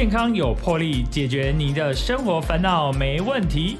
健康有魄力，解决您的生活烦恼没问题。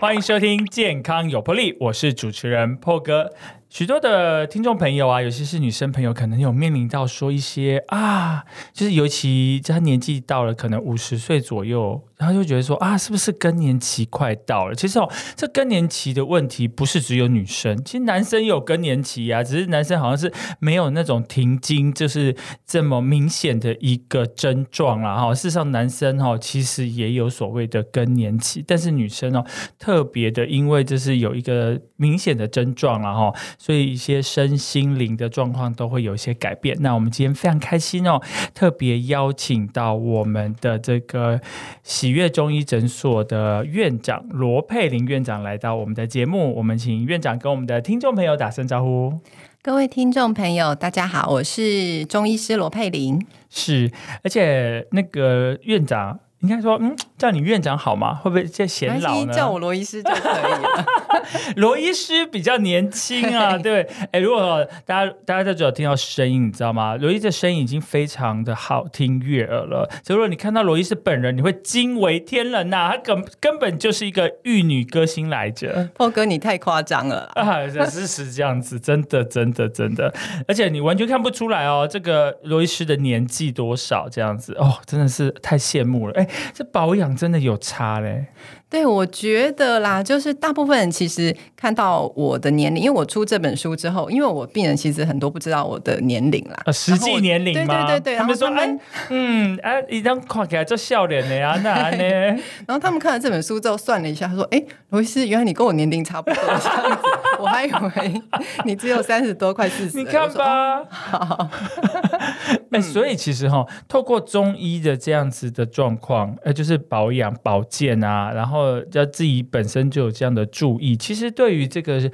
欢迎收听《健康有魄力》，我是主持人破哥。许多的听众朋友啊，尤其是女生朋友，可能有面临到说一些啊，就是尤其她年纪到了，可能五十岁左右，然后就觉得说啊，是不是更年期快到了？其实哦，这更年期的问题不是只有女生，其实男生有更年期啊，只是男生好像是没有那种停经，就是这么明显的一个症状啦。哈，事实上男生哈其实也有所谓的更年期，但是女生哦特别的，因为这是有一个明显的症状了哈。所以一些身心灵的状况都会有一些改变。那我们今天非常开心哦，特别邀请到我们的这个喜悦中医诊所的院长罗佩玲院长来到我们的节目。我们请院长跟我们的听众朋友打声招呼。各位听众朋友，大家好，我是中医师罗佩玲。是，而且那个院长。应该说，嗯，叫你院长好吗？会不会叫显老呢？叫我罗医师就可以了。罗医师比较年轻啊，对。哎，如果大家大家在只有听到声音，你知道吗？罗医师的声音已经非常的好听悦耳了。所以，如果你看到罗医师本人，你会惊为天人呐！他根根本就是一个玉女歌星来着。破哥，你太夸张了 啊！是是这样子，真的真的真的，而且你完全看不出来哦，这个罗医师的年纪多少这样子哦，真的是太羡慕了。哎。这保养真的有差嘞。对，我觉得啦，就是大部分人其实看到我的年龄，因为我出这本书之后，因为我病人其实很多不知道我的年龄啦，实际年龄对？对对对，他们说，哎，嗯，哎，一张看起来就笑脸的呀，那呢？然后他们看了这本书之后，算了一下，他说，哎，罗医师，原来你跟我年龄差不多这样子，我还以为 你只有三十多，快四十。你看吧好，哎，所以其实哈，透过中医的这样子的状况，呃，就是保养保健啊，然后。要自己本身就有这样的注意，其实对于这个。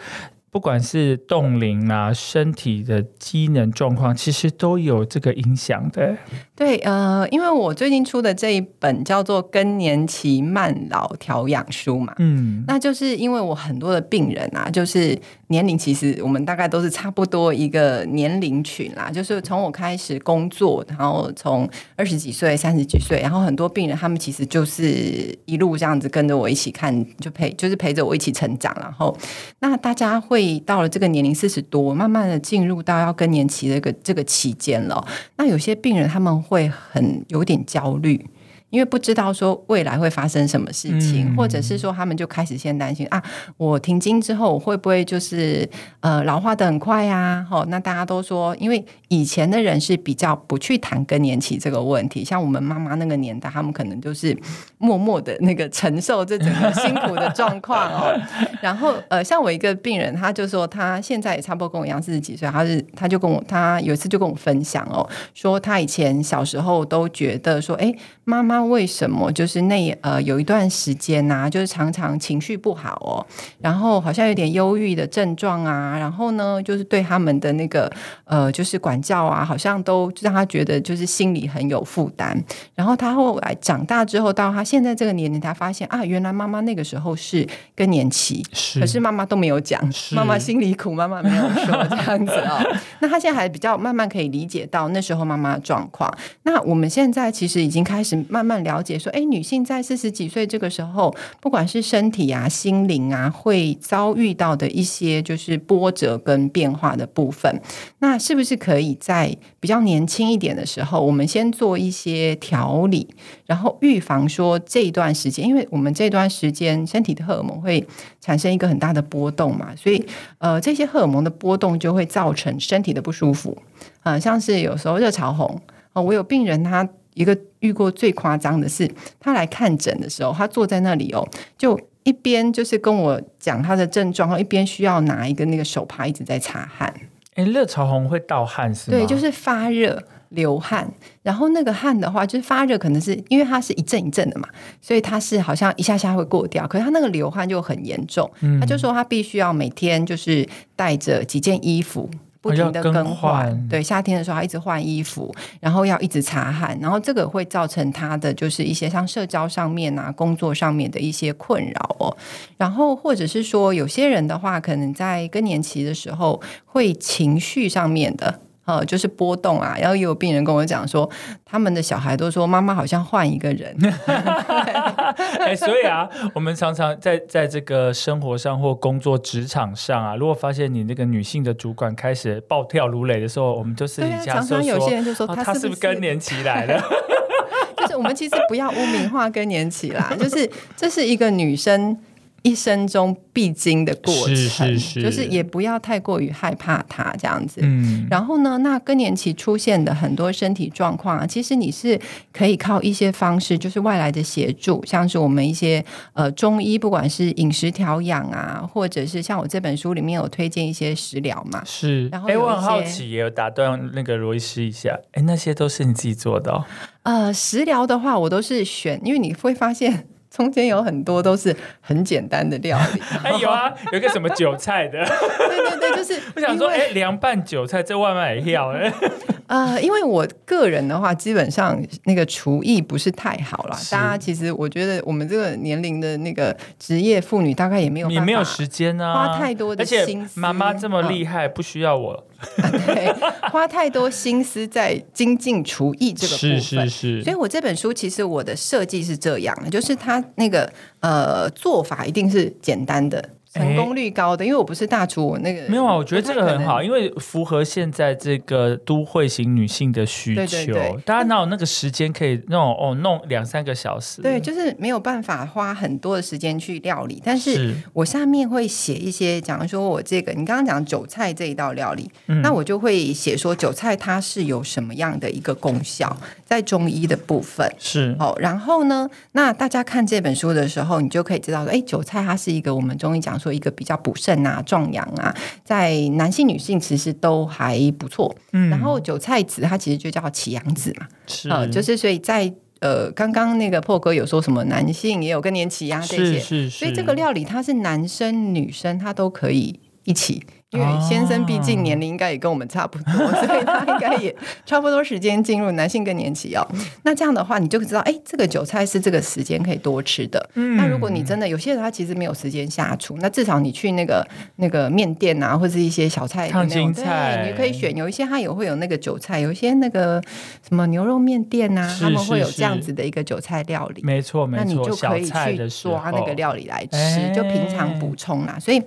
不管是冻龄啊，身体的机能状况，其实都有这个影响的。对，呃，因为我最近出的这一本叫做《更年期慢老调养书》嘛，嗯，那就是因为我很多的病人啊，就是年龄其实我们大概都是差不多一个年龄群啦，就是从我开始工作，然后从二十几岁、三十几岁，然后很多病人他们其实就是一路这样子跟着我一起看，就陪就是陪着我一起成长，然后那大家会。到了这个年龄四十多，慢慢的进入到要更年期的这个这个期间了。那有些病人他们会很有点焦虑。因为不知道说未来会发生什么事情，或者是说他们就开始先担心啊，我停经之后我会不会就是呃老化的很快呀？哦，那大家都说，因为以前的人是比较不去谈更年期这个问题，像我们妈妈那个年代，他们可能就是默默的那个承受这整个辛苦的状况 哦。然后呃，像我一个病人，他就说他现在也差不多跟我一样四十几岁，他是他就跟我他有一次就跟我分享哦，说他以前小时候都觉得说，哎，妈妈。为什么就是那呃有一段时间呐，就是常常情绪不好哦，然后好像有点忧郁的症状啊，然后呢，就是对他们的那个呃就是管教啊，好像都让他觉得就是心里很有负担。然后他后来长大之后，到他现在这个年龄，他发现啊，原来妈妈那个时候是更年期，可是妈妈都没有讲，妈妈心里苦，妈妈没有说这样子哦。那他现在还比较慢慢可以理解到那时候妈妈的状况。那我们现在其实已经开始慢慢。慢了解说，哎，女性在四十几岁这个时候，不管是身体啊、心灵啊，会遭遇到的一些就是波折跟变化的部分，那是不是可以在比较年轻一点的时候，我们先做一些调理，然后预防说这一段时间，因为我们这段时间身体的荷尔蒙会产生一个很大的波动嘛，所以呃，这些荷尔蒙的波动就会造成身体的不舒服啊，像是有时候热潮红啊，我有病人他。一个遇过最夸张的是，他来看诊的时候，他坐在那里哦，就一边就是跟我讲他的症状，一边需要拿一个那个手帕一直在擦汗。哎，热潮红会盗汗是吗？对，就是发热流汗，然后那个汗的话，就是发热，可能是因为它是一阵一阵的嘛，所以它是好像一下下会过掉，可是他那个流汗就很严重，他就说他必须要每天就是带着几件衣服。不停的更换。对，夏天的时候要一直换衣服，然后要一直擦汗，然后这个会造成他的就是一些像社交上面啊、工作上面的一些困扰哦。然后或者是说，有些人的话，可能在更年期的时候会情绪上面的。呃，就是波动啊，然后也有病人跟我讲说，他们的小孩都说妈妈好像换一个人。哎，所以啊，我们常常在在这个生活上或工作职场上啊，如果发现你那个女性的主管开始暴跳如雷的时候，我们就私底下说，有些人就说她是不是更年期来了？就是我们其实不要污名化更年期啦，就是这是一个女生。一生中必经的过程，就是也不要太过于害怕它这样子。嗯，然后呢，那更年期出现的很多身体状况啊，其实你是可以靠一些方式，就是外来的协助，像是我们一些呃中医，不管是饮食调养啊，或者是像我这本书里面有推荐一些食疗嘛。是，然后哎，我很好奇，也有打断那个罗医师一下，哎，那些都是你自己做的？哦呃，食疗的话，我都是选，因为你会发现。中间有很多都是很简单的料理，哎有啊，有一个什么韭菜的，对对对，就是 我想说，哎，凉拌韭菜这外卖也要哎。呃，因为我个人的话，基本上那个厨艺不是太好了。大家其实我觉得我们这个年龄的那个职业妇女，大概也没有也没有时间啊，花太多的心思。妈妈这么厉害，不需要我。对，花太多心思在精进厨艺这个部分。是是是。所以我这本书其实我的设计是这样的，就是它那个呃做法一定是简单的。成功率高的，因为我不是大厨，我那个没有啊。我觉得这个很好，因为符合现在这个都会型女性的需求。大家哪有那个时间可以那种哦弄两三个小时？对，就是没有办法花很多的时间去料理。但是我下面会写一些，假如说我这个你刚刚讲韭菜这一道料理，那我就会写说韭菜它是有什么样的一个功效，在中医的部分是哦。然后呢，那大家看这本书的时候，你就可以知道说，哎，韭菜它是一个我们中医讲。说一个比较补肾啊、壮阳啊，在男性、女性其实都还不错。嗯，然后韭菜籽它其实就叫起阳子嘛，是，就是所以在呃，刚刚那个破哥有说什么男性也有更年期啊这些，是是，所以这个料理它是男生女生它都可以一起。因为先生毕竟年龄应该也跟我们差不多，所以他应该也 差不多时间进入男性更年期哦。那这样的话，你就知道，哎，这个韭菜是这个时间可以多吃的。那如果你真的有些人他其实没有时间下厨，那至少你去那个那个面店啊，或者一些小菜烫青菜，你可以选。有一些他也会有那个韭菜，有一些那个什么牛肉面店啊，他们会有这样子的一个韭菜料理。没错，没错。那你就可以去抓那个料理来吃，就平常补充啦。所以。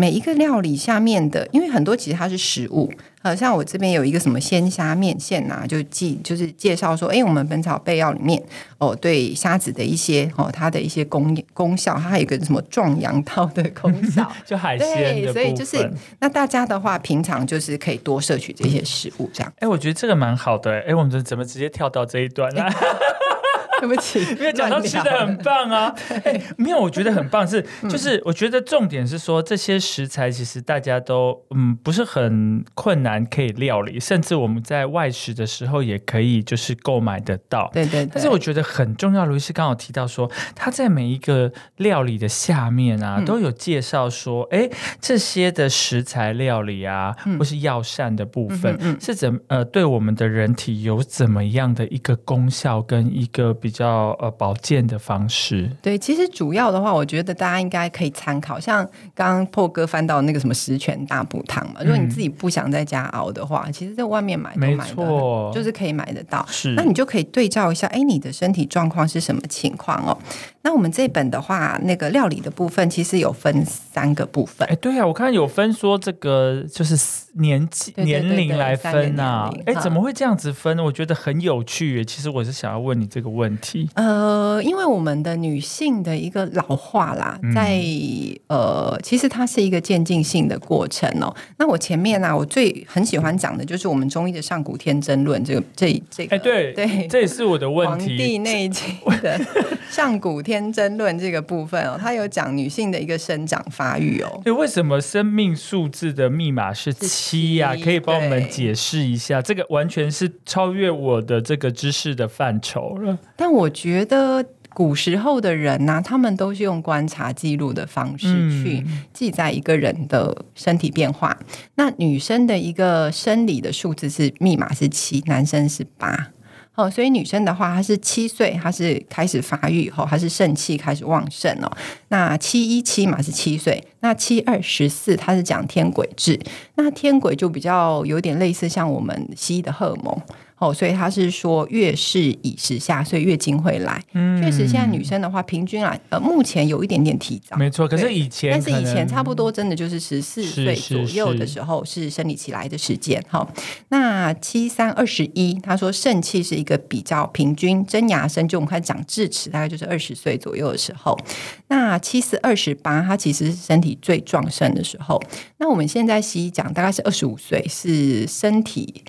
每一个料理下面的，因为很多其实它是食物，呃，像我这边有一个什么鲜虾面线呐，就记就是介绍说，哎，我们《本草备药》里面哦，对虾子的一些哦，它的一些功功效，它还有一个什么壮阳道的功效，就海鲜对所以就是那大家的话，平常就是可以多摄取这些食物，这样。哎，我觉得这个蛮好的。哎，我们怎么直接跳到这一段呢？对不起，因为讲到吃的很棒啊！哎，没有，我觉得很棒，是就是我觉得重点是说这些食材其实大家都嗯不是很困难可以料理，甚至我们在外食的时候也可以就是购买得到。对对。但是我觉得很重要，卢医师刚好提到说他在每一个料理的下面啊都有介绍说，哎，这些的食材料理啊或是药膳的部分是怎呃对我们的人体有怎么样的一个功效跟一个比。比较呃保健的方式，对，其实主要的话，我觉得大家应该可以参考，像刚刚破哥翻到那个什么十全大补汤嘛。如果你自己不想在家熬的话，其实在外面买都买的，就是可以买得到。是，那你就可以对照一下，哎，你的身体状况是什么情况哦？那我们这本的话，那个料理的部分其实有分三个部分。哎，对啊，我看有分说这个就是年纪年龄来分啊。哎，怎么会这样子分？我觉得很有趣。其实我是想要问你这个问题。呃，因为我们的女性的一个老化啦，在呃，其实它是一个渐进性的过程哦。那我前面呢，我最很喜欢讲的就是我们中医的上古天真论，这个这这个，哎，对对，这也是我的问题。黄帝内经的上古天真论这个部分哦，它有讲女性的一个生长发育哦。对，为什么生命数字的密码是七呀？可以帮我们解释一下？这个完全是超越我的这个知识的范畴了。但我觉得古时候的人呢，他们都是用观察记录的方式去记载一个人的身体变化。那女生的一个生理的数字是密码是七，男生是八。哦，所以女生的话，她是七岁，她是开始发育以后，她是肾气开始旺盛哦。那七一七嘛是七岁，那七二十四，它是讲天癸制，那天癸就比较有点类似像我们西医的荷尔蒙。哦，所以他是说月事已时下，所以月经会来。嗯，确实，现在女生的话，平均来呃，目前有一点点提早。没错，可是以前，但是以前差不多真的就是十四岁左右的时候是生理期来的时间。哈，那七三二十一，他说肾气是一个比较平均，真牙生就我们开始长智齿，大概就是二十岁左右的时候。那七四二十八，它其实是身体最壮盛的时候。那我们现在西医讲大概是二十五岁是身体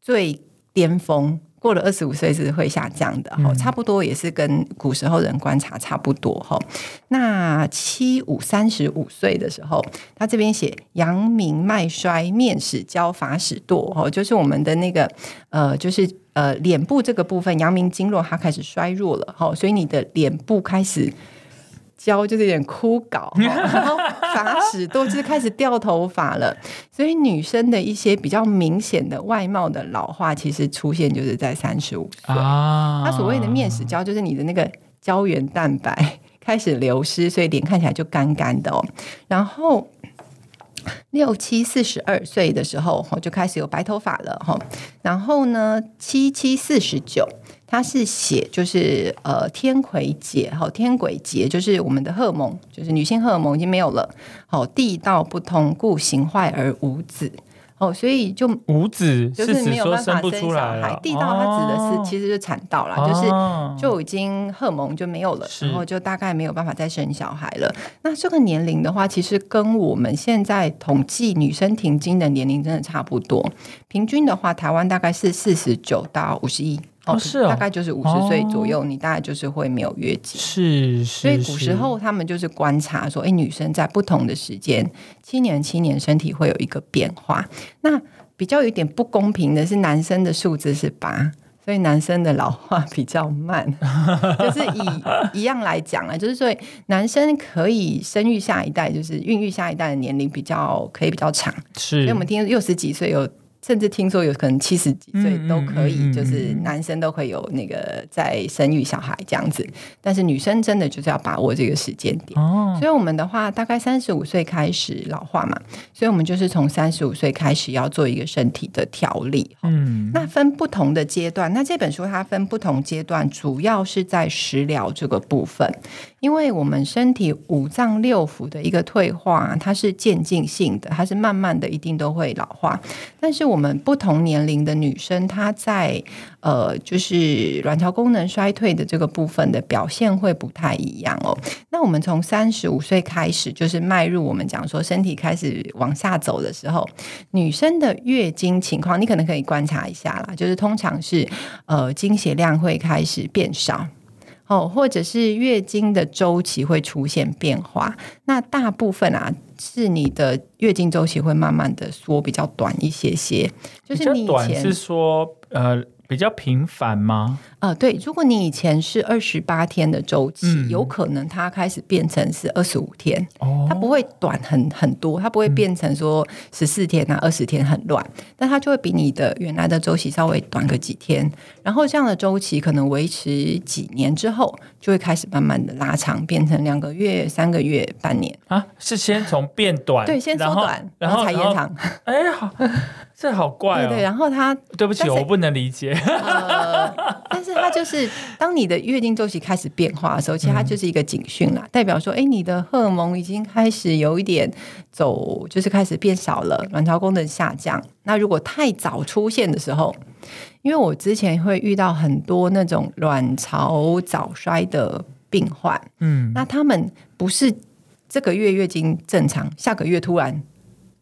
最。巅峰过了二十五岁是会下降的，哈，差不多也是跟古时候人观察差不多，哈。那七五三十五岁的时候，他这边写阳明脉衰，面始焦，发始堕，哈，就是我们的那个呃，就是呃，脸部这个部分阳明经络它开始衰弱了，哈，所以你的脸部开始。焦就是有点枯槁，然后发始多就是开始掉头发了，所以女生的一些比较明显的外貌的老化，其实出现就是在三十五岁。它所谓的面始焦，就是你的那个胶原蛋白开始流失，所以脸看起来就干干的哦。然后六七四十二岁的时候，就开始有白头发了哈。然后呢，七七四十九。它是写就是呃天癸劫，好天鬼劫就是我们的荷尔蒙，就是女性荷尔蒙已经没有了，好地道不通，故形坏而无子，哦，所以就无子就是没有办法生小孩。地道它指的是其实就产道了，就是就已经荷尔蒙就没有了，然后就大概没有办法再生小孩了。那这个年龄的话，其实跟我们现在统计女生停经的年龄真的差不多，平均的话，台湾大概是四十九到五十一。哦，是哦，大概就是五十岁左右，你大概就是会没有月经。是是。所以古时候他们就是观察说，哎，女生在不同的时间，七年七年身体会有一个变化。那比较有点不公平的是，男生的数字是八，所以男生的老化比较慢。就是以一样来讲啊，就是说男生可以生育下一代，就是孕育下一代的年龄比较可以比较长。是。所以我们听六十几岁有。甚至听说有可能七十几岁都可以，就是男生都会有那个在生育小孩这样子，但是女生真的就是要把握这个时间点。哦，所以我们的话大概三十五岁开始老化嘛，所以我们就是从三十五岁开始要做一个身体的调理。嗯，那分不同的阶段，那这本书它分不同阶段，主要是在食疗这个部分。因为我们身体五脏六腑的一个退化，它是渐进性的，它是慢慢的，一定都会老化。但是我们不同年龄的女生，她在呃，就是卵巢功能衰退的这个部分的表现会不太一样哦。那我们从三十五岁开始，就是迈入我们讲说身体开始往下走的时候，女生的月经情况，你可能可以观察一下啦，就是通常是呃，经血量会开始变少。哦，或者是月经的周期会出现变化，那大部分啊是你的月经周期会慢慢的缩比较短一些些，就是你以前是说呃。比较频繁吗？呃，对，如果你以前是二十八天的周期，有可能它开始变成是二十五天，它不会短很很多，它不会变成说十四天啊、二十天很乱，但它就会比你的原来的周期稍微短个几天，然后这样的周期可能维持几年之后，就会开始慢慢的拉长，变成两个月、三个月、半年啊，是先从变短，对，先缩短，然后才延长，哎，好。这好怪哦！对，然后他对不起，我不能理解。呃，但是它就是当你的月经周期开始变化的时候，其实它就是一个警讯啦，代表说，哎，你的荷尔蒙已经开始有一点走，就是开始变少了，卵巢功能下降。那如果太早出现的时候，因为我之前会遇到很多那种卵巢早衰的病患，嗯，那他们不是这个月月经正常，下个月突然。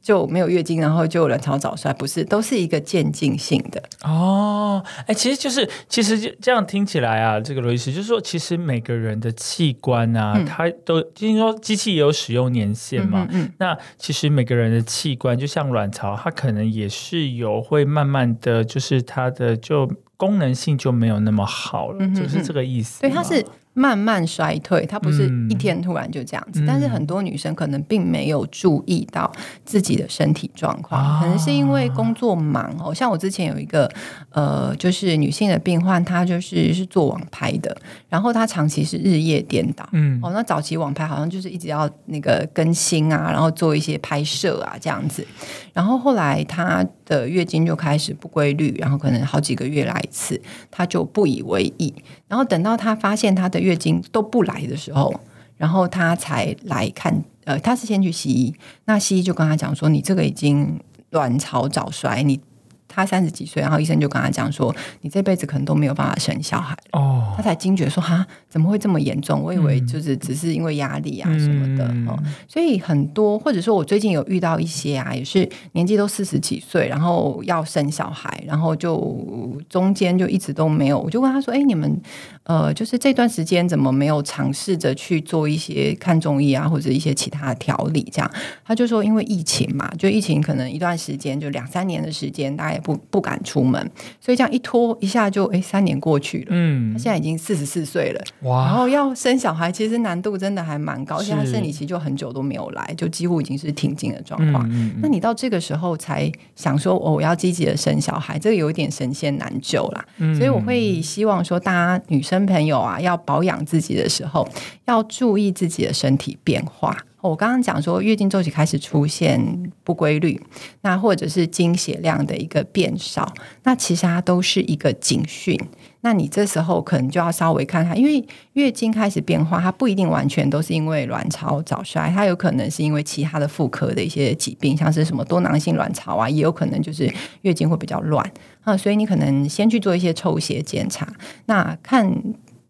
就没有月经，然后就卵巢早衰，不是，都是一个渐进性的哦。哎，其实就是，其实这样听起来啊，这个罗医师就是说，其实每个人的器官啊，它都听说机器也有使用年限嘛。嗯，那其实每个人的器官，就像卵巢，它可能也是有会慢慢的就是它的就功能性就没有那么好了，就是这个意思。对，它是。慢慢衰退，它不是一天突然就这样子。但是很多女生可能并没有注意到自己的身体状况，可能是因为工作忙哦。像我之前有一个呃，就是女性的病患，她就是是做网拍的，然后她长期是日夜颠倒。嗯，哦，那早期网拍好像就是一直要那个更新啊，然后做一些拍摄啊这样子。然后后来她的月经就开始不规律，然后可能好几个月来一次，她就不以为意。然后等到她发现她的月经都不来的时候，然后她才来看。呃，她是先去西医，那西医就跟她讲说：“你这个已经卵巢早衰，你。”她三十几岁，然后医生就跟她讲说：“你这辈子可能都没有办法生小孩。”哦，她才惊觉说：“哈，怎么会这么严重？我以为就是只是因为压力啊什么的哦。”所以很多，或者说我最近有遇到一些啊，也是年纪都四十几岁，然后要生小孩，然后就中间就一直都没有。我就问他说：“哎，你们呃，就是这段时间怎么没有尝试着去做一些看中医啊，或者一些其他的调理？”这样，他就说：“因为疫情嘛，就疫情可能一段时间，就两三年的时间，大家也。”不不敢出门，所以这样一拖一下就哎三年过去了。嗯，他现在已经四十四岁了，哇！然后要生小孩，其实难度真的还蛮高，而且他生理期就很久都没有来，就几乎已经是停经的状况。那你到这个时候才想说哦，我要积极的生小孩，这个有一点神仙难救啦。所以我会希望说，大家女生朋友啊，要保养自己的时候，要注意自己的身体变化。我刚刚讲说，月经周期开始出现不规律，那或者是经血量的一个变少，那其实它都是一个警讯。那你这时候可能就要稍微看看，因为月经开始变化，它不一定完全都是因为卵巢早衰，它有可能是因为其他的妇科的一些疾病，像是什么多囊性卵巢啊，也有可能就是月经会比较乱啊，所以你可能先去做一些抽血检查，那看。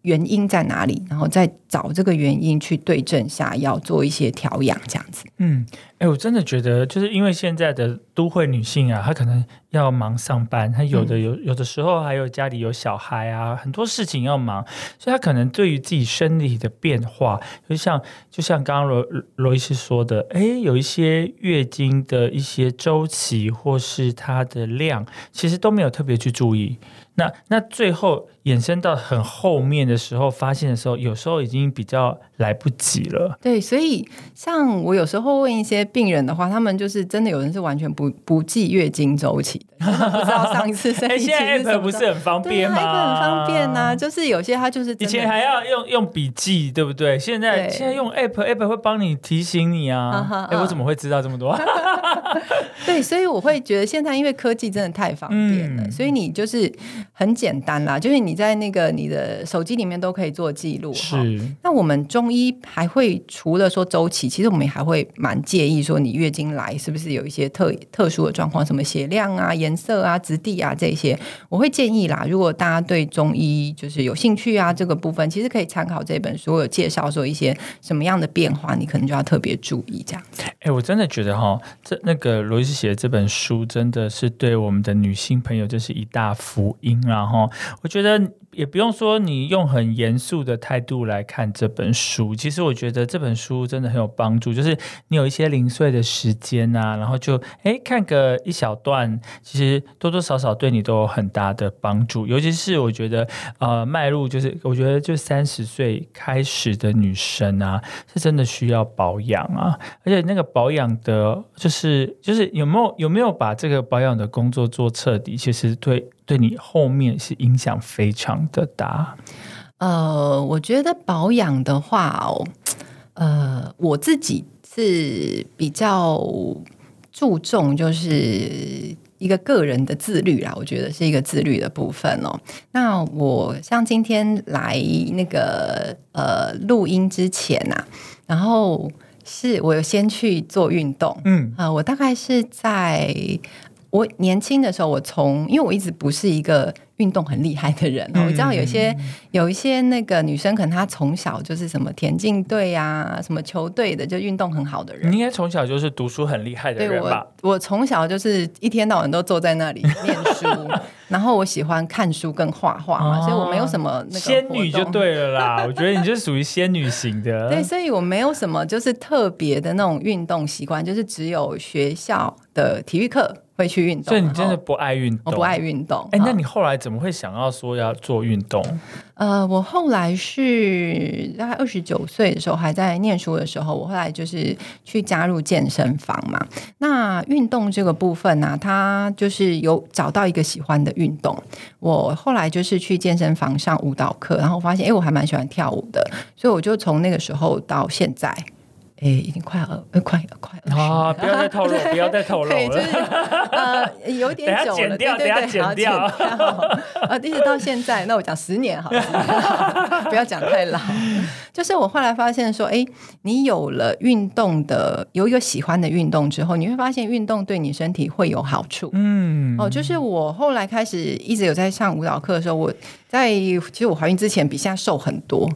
原因在哪里？然后再找这个原因去对症下药，做一些调养，这样子。嗯，哎，我真的觉得，就是因为现在的都会女性啊，她可能要忙上班，她有的有有的时候还有家里有小孩啊，很多事情要忙，所以她可能对于自己身体的变化，就像就像刚刚罗罗医师说的，哎，有一些月经的一些周期或是它的量，其实都没有特别去注意。那那最后衍生到很后面的时候，发现的时候，有时候已经比较来不及了。对，所以像我有时候问一些病人的话，他们就是真的有人是完全不不记月经周期的，不知道上一次生理期是什么。不是很方便吗？很方便呐，就是有些他就是以前还要用用笔记，对不对？现在现在用 app，app 会帮你提醒你啊。哎，我怎么会知道这么多？对，所以我会觉得现在因为科技真的太方便了，所以你就是。很简单啦，就是你在那个你的手机里面都可以做记录。是。那我们中医还会除了说周期，其实我们还会蛮介意说你月经来是不是有一些特特殊的状况，什么血量啊、颜色啊、质地啊这些，我会建议啦。如果大家对中医就是有兴趣啊，这个部分其实可以参考这本书有介绍说一些什么样的变化，你可能就要特别注意这样子。哎，我真的觉得哈，这那个罗伊斯写的这本书真的是对我们的女性朋友就是一大福音。然后，我觉得。then 也不用说你用很严肃的态度来看这本书，其实我觉得这本书真的很有帮助。就是你有一些零碎的时间啊，然后就哎看个一小段，其实多多少少对你都有很大的帮助。尤其是我觉得呃迈入就是我觉得就三十岁开始的女生啊，是真的需要保养啊，而且那个保养的，就是就是有没有有没有把这个保养的工作做彻底，其实对。对你后面是影响非常的答。呃，我觉得保养的话哦，呃，我自己是比较注重，就是一个个人的自律啦。我觉得是一个自律的部分哦。那我像今天来那个呃录音之前呐，然后是我有先去做运动，嗯啊，我大概是在。我年轻的时候，我从因为我一直不是一个。运动很厉害的人，我知道有些有一些那个女生，可能她从小就是什么田径队呀、什么球队的，就运动很好的人。你应该从小就是读书很厉害的人吧？我从小就是一天到晚都坐在那里念书，然后我喜欢看书跟画画嘛，所以我没有什么那个仙女就对了啦。我觉得你就是属于仙女型的。对，所以我没有什么就是特别的那种运动习惯，就是只有学校的体育课。会去运动。所以你真的不爱运动？我不爱运动。哎，那你后来怎么会想要说要做运动？呃，我后来是大概二十九岁的时候，还在念书的时候，我后来就是去加入健身房嘛。那运动这个部分呢，他就是有找到一个喜欢的运动。我后来就是去健身房上舞蹈课，然后发现，哎，我还蛮喜欢跳舞的，所以我就从那个时候到现在。哎，已经快二，快快啊！不要再透露，不要再透露了。就是呃，有点久了，对对对，剪掉。啊，一直到现在，那我讲十年好了，不要讲太老。就是我后来发现说，哎，你有了运动的，有一个喜欢的运动之后，你会发现运动对你身体会有好处。嗯，哦，就是我后来开始一直有在上舞蹈课的时候，我在其实我怀孕之前比现在瘦很多。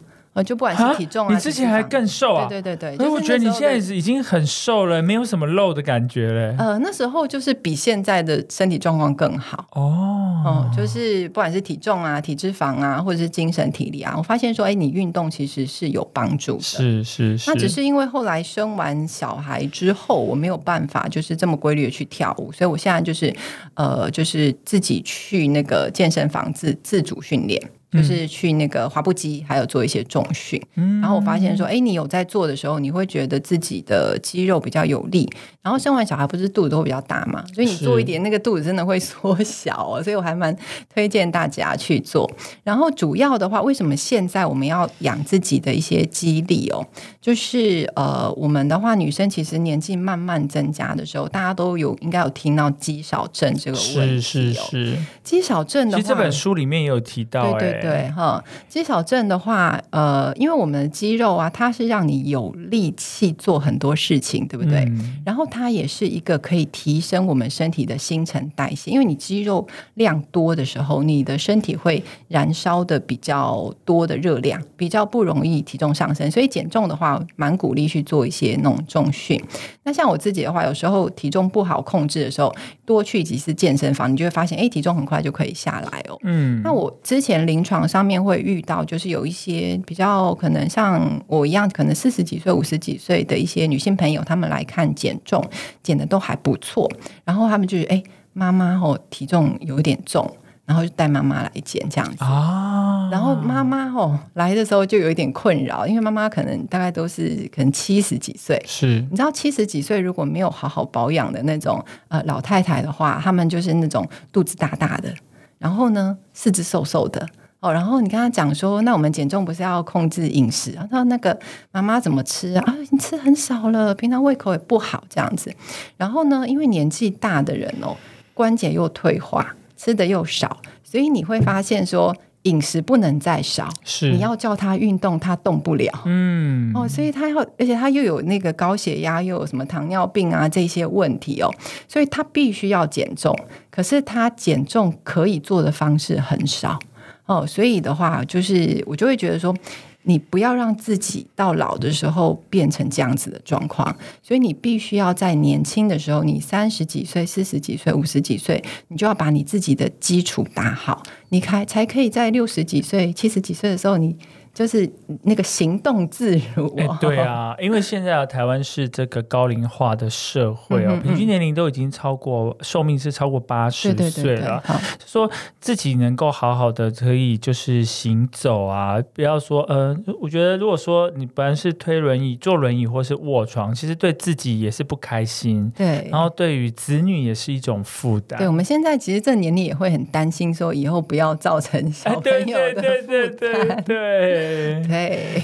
就不管是体重啊，你之前还更瘦啊？对对对对，我觉得你现在已经很瘦了，没有什么肉的感觉了。呃，那时候就是比现在的身体状况更好哦。哦，就是不管是体重啊、体脂肪啊，或者是精神体力啊，我发现说，哎，你运动其实是有帮助的。是是是。那只是因为后来生完小孩之后，我没有办法就是这么规律的去跳舞，所以我现在就是呃，就是自己去那个健身房自自主训练。就是去那个滑步机，还有做一些重训，然后我发现说，哎，你有在做的时候，你会觉得自己的肌肉比较有力。然后生完小孩不是肚子都会比较大嘛，所以你做一点那个肚子真的会 缩小哦。所以我还蛮推荐大家去做。然后主要的话，为什么现在我们要养自己的一些肌力哦？就是呃，我们的话，女生其实年纪慢慢增加的时候，大家都有应该有听到肌少症这个问题。是是是，肌少症的话，其实这本书里面也有提到，对对。对哈，肌少症的话，呃，因为我们的肌肉啊，它是让你有力气做很多事情，对不对？然后它也是一个可以提升我们身体的新陈代谢，因为你肌肉量多的时候，你的身体会燃烧的比较多的热量，比较不容易体重上升。所以减重的话，蛮鼓励去做一些那种重训。那像我自己的话，有时候体重不好控制的时候，多去几次健身房，你就会发现，哎，体重很快就可以下来哦。嗯，那我之前临床上面会遇到，就是有一些比较可能像我一样，可能四十几岁、五十几岁的一些女性朋友，她们来看减重，减的都还不错。然后她们就是哎，妈妈哦，体重有点重，然后就带妈妈来减这样子啊。然后妈妈哦来的时候就有一点困扰，因为妈妈可能大概都是可能七十几岁，是你知道七十几岁如果没有好好保养的那种呃老太太的话，她们就是那种肚子大大的，然后呢四肢瘦瘦的。哦，然后你跟他讲说，那我们减重不是要控制饮食啊？他说那个妈妈怎么吃啊？你吃很少了，平常胃口也不好这样子。然后呢，因为年纪大的人哦，关节又退化，吃的又少，所以你会发现说饮食不能再少。是你要叫他运动，他动不了。嗯，哦，所以他要，而且他又有那个高血压，又有什么糖尿病啊这些问题哦，所以他必须要减重。可是他减重可以做的方式很少。哦，所以的话，就是我就会觉得说，你不要让自己到老的时候变成这样子的状况。所以你必须要在年轻的时候，你三十几岁、四十几岁、五十几岁，你就要把你自己的基础打好，你开才可以在六十几岁、七十几岁的时候，你。就是那个行动自如，对啊，因为现在啊台湾是这个高龄化的社会哦，平均年龄都已经超过寿命是超过八十岁了，说自己能够好好的可以就是行走啊，不要说呃，我觉得如果说你本来是推轮椅、坐轮椅或是卧床，其实对自己也是不开心，对，然后对于子女也是一种负担。对，我们现在其实这年龄也会很担心，说以后不要造成小朋友的负担，对。对，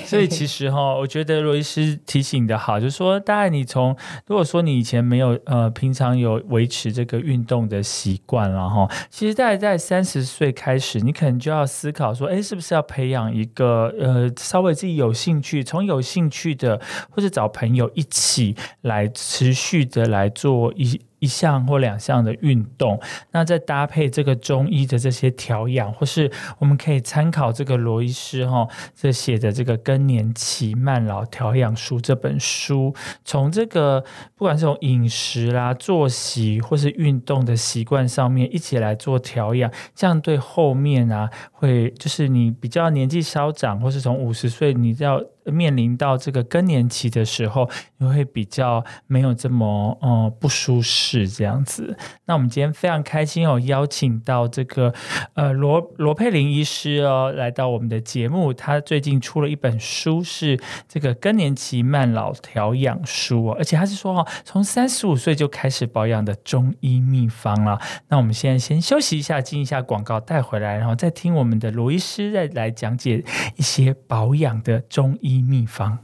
所以其实哈，我觉得罗医师提醒的好，就是说，大概你从如果说你以前没有呃，平常有维持这个运动的习惯了哈，其实大概在三十岁开始，你可能就要思考说，哎，是不是要培养一个呃，稍微自己有兴趣，从有兴趣的，或者找朋友一起来持续的来做一。一项或两项的运动，那再搭配这个中医的这些调养，或是我们可以参考这个罗医师哈这写的这个《更年期慢老调养书》这本书，从这个不管是从饮食啦、作息或是运动的习惯上面一起来做调养，这样对后面啊会就是你比较年纪稍长，或是从五十岁你要。面临到这个更年期的时候，你会比较没有这么呃不舒适这样子。那我们今天非常开心哦，邀请到这个呃罗罗佩玲医师哦来到我们的节目。他最近出了一本书，是这个更年期慢老调养书哦，而且他是说哦，从三十五岁就开始保养的中医秘方了。那我们现在先休息一下，进一下广告，带回来，然后再听我们的罗医师再来讲解一些保养的中医秘方。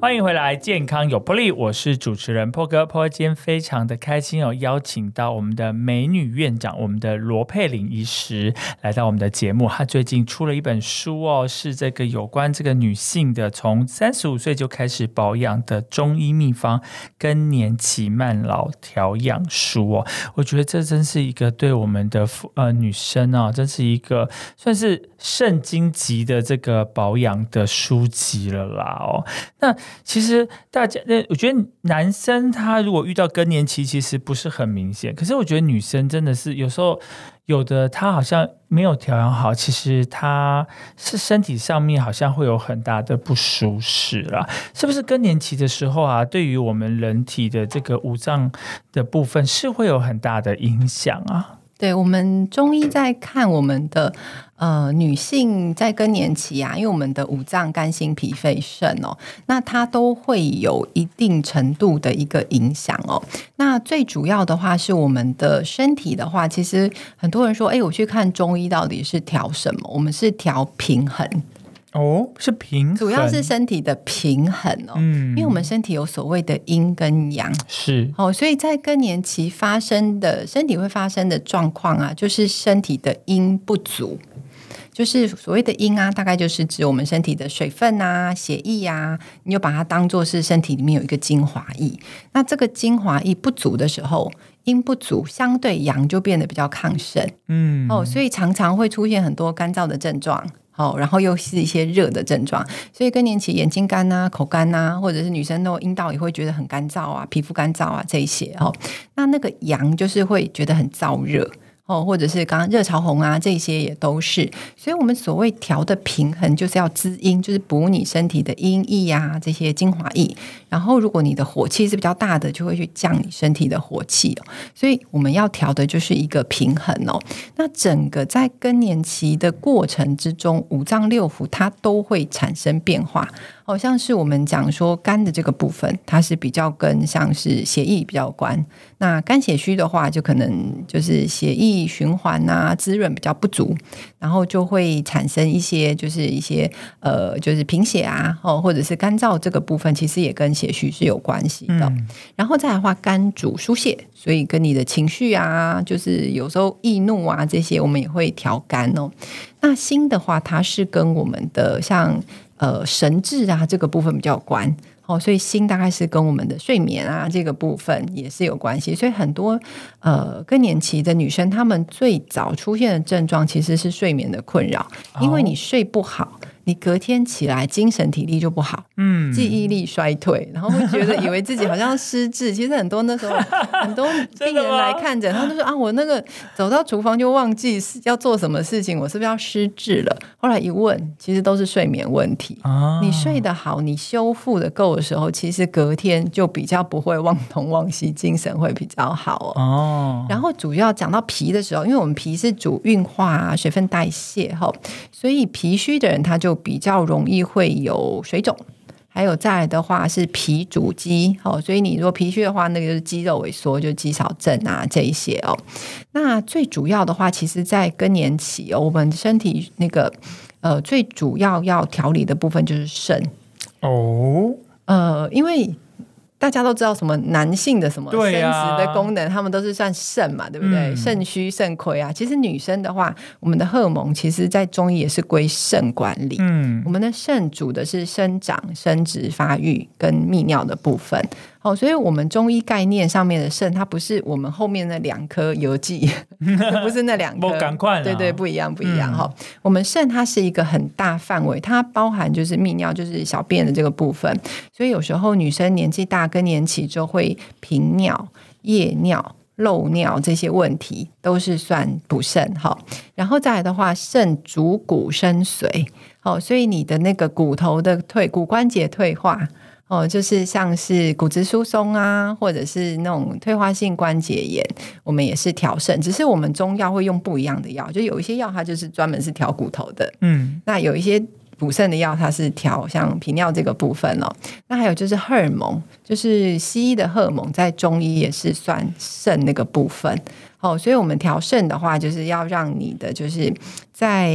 欢迎回来，健康有魄力，我是主持人破哥。破哥今天非常的开心哦，邀请到我们的美女院长，我们的罗佩玲医师来到我们的节目。她最近出了一本书哦，是这个有关这个女性的从三十五岁就开始保养的中医秘方更年期慢老调养书哦。我觉得这真是一个对我们的呃女生啊，真是一个算是圣经级的这个保养的书籍了啦哦。那其实大家，那我觉得男生他如果遇到更年期，其实不是很明显。可是我觉得女生真的是有时候有的，她好像没有调养好，其实她是身体上面好像会有很大的不舒适啦。是不是更年期的时候啊，对于我们人体的这个五脏的部分是会有很大的影响啊？对我们中医在看我们的呃女性在更年期啊，因为我们的五脏肝心脾肺肾哦，那它都会有一定程度的一个影响哦。那最主要的话是我们的身体的话，其实很多人说，哎，我去看中医到底是调什么？我们是调平衡。哦，是平，主要是身体的平衡哦。嗯，因为我们身体有所谓的阴跟阳，是哦，所以在更年期发生的身体会发生的状况啊，就是身体的阴不足，就是所谓的阴啊，大概就是指我们身体的水分啊、血液啊，你就把它当做是身体里面有一个精华液。那这个精华液不足的时候，阴不足，相对阳就变得比较亢盛。嗯，哦，所以常常会出现很多干燥的症状。哦，然后又是一些热的症状，所以更年期眼睛干呐、口干呐，或者是女生的阴道也会觉得很干燥啊、皮肤干燥啊这一些哦。那那个阳就是会觉得很燥热。哦，或者是刚刚热潮红啊，这些也都是。所以，我们所谓调的平衡，就是要滋阴，就是补你身体的阴液啊，这些精华液。然后，如果你的火气是比较大的，就会去降你身体的火气。所以，我们要调的就是一个平衡哦。那整个在更年期的过程之中，五脏六腑它都会产生变化。好像是我们讲说肝的这个部分，它是比较跟像是血液比较关。那肝血虚的话，就可能就是血液循环啊滋润比较不足，然后就会产生一些就是一些呃就是贫血啊，哦或者是干燥这个部分，其实也跟血虚是有关系的。然后再来话，肝主疏泄，所以跟你的情绪啊，就是有时候易怒啊这些，我们也会调肝哦。那心的话，它是跟我们的像。呃，神志啊，这个部分比较有关哦，所以心大概是跟我们的睡眠啊这个部分也是有关系，所以很多呃更年期的女生，她们最早出现的症状其实是睡眠的困扰，因为你睡不好。你隔天起来精神体力就不好，嗯，记忆力衰退，然后会觉得以为自己好像失智。其实很多那时候很多病人来看诊，他都说啊，我那个走到厨房就忘记要做什么事情，我是不是要失智了？后来一问，其实都是睡眠问题。你睡得好，你修复的够的时候，其实隔天就比较不会忘东忘西，精神会比较好哦。然后主要讲到脾的时候，因为我们脾是主运化啊，水分代谢哈，所以脾虚的人他就。比较容易会有水肿，还有再来的话是脾主肌哦，所以你如果脾虚的话，那个就是肌肉萎缩，就肌少症啊这一些哦。那最主要的话，其实，在更年期哦，我们身体那个呃最主要要调理的部分就是肾哦，呃，因为。大家都知道什么男性的什么生殖的功能，他们都是算肾嘛，对不对？肾虚肾亏啊。其实女生的话，我们的荷尔蒙其实，在中医也是归肾管理。嗯，我们的肾主的是生长、生殖、发育跟泌尿的部分。哦，所以，我们中医概念上面的肾，它不是我们后面那两颗油剂，不是那两颗，对对，不一样，不一样哈。我们肾它是一个很大范围，它包含就是泌尿，就是小便的这个部分。所以有时候女生年纪大更年期就会频尿。夜尿。漏尿这些问题都是算补肾哈，然后再来的话，肾主骨生髓，哦，所以你的那个骨头的退骨关节退化哦，就是像是骨质疏松啊，或者是那种退化性关节炎，我们也是调肾，只是我们中药会用不一样的药，就有一些药它就是专门是调骨头的，嗯，那有一些。补肾的药，它是调像频尿这个部分哦。那还有就是荷尔蒙，就是西医的荷尔蒙，在中医也是算肾那个部分哦。所以，我们调肾的话，就是要让你的，就是在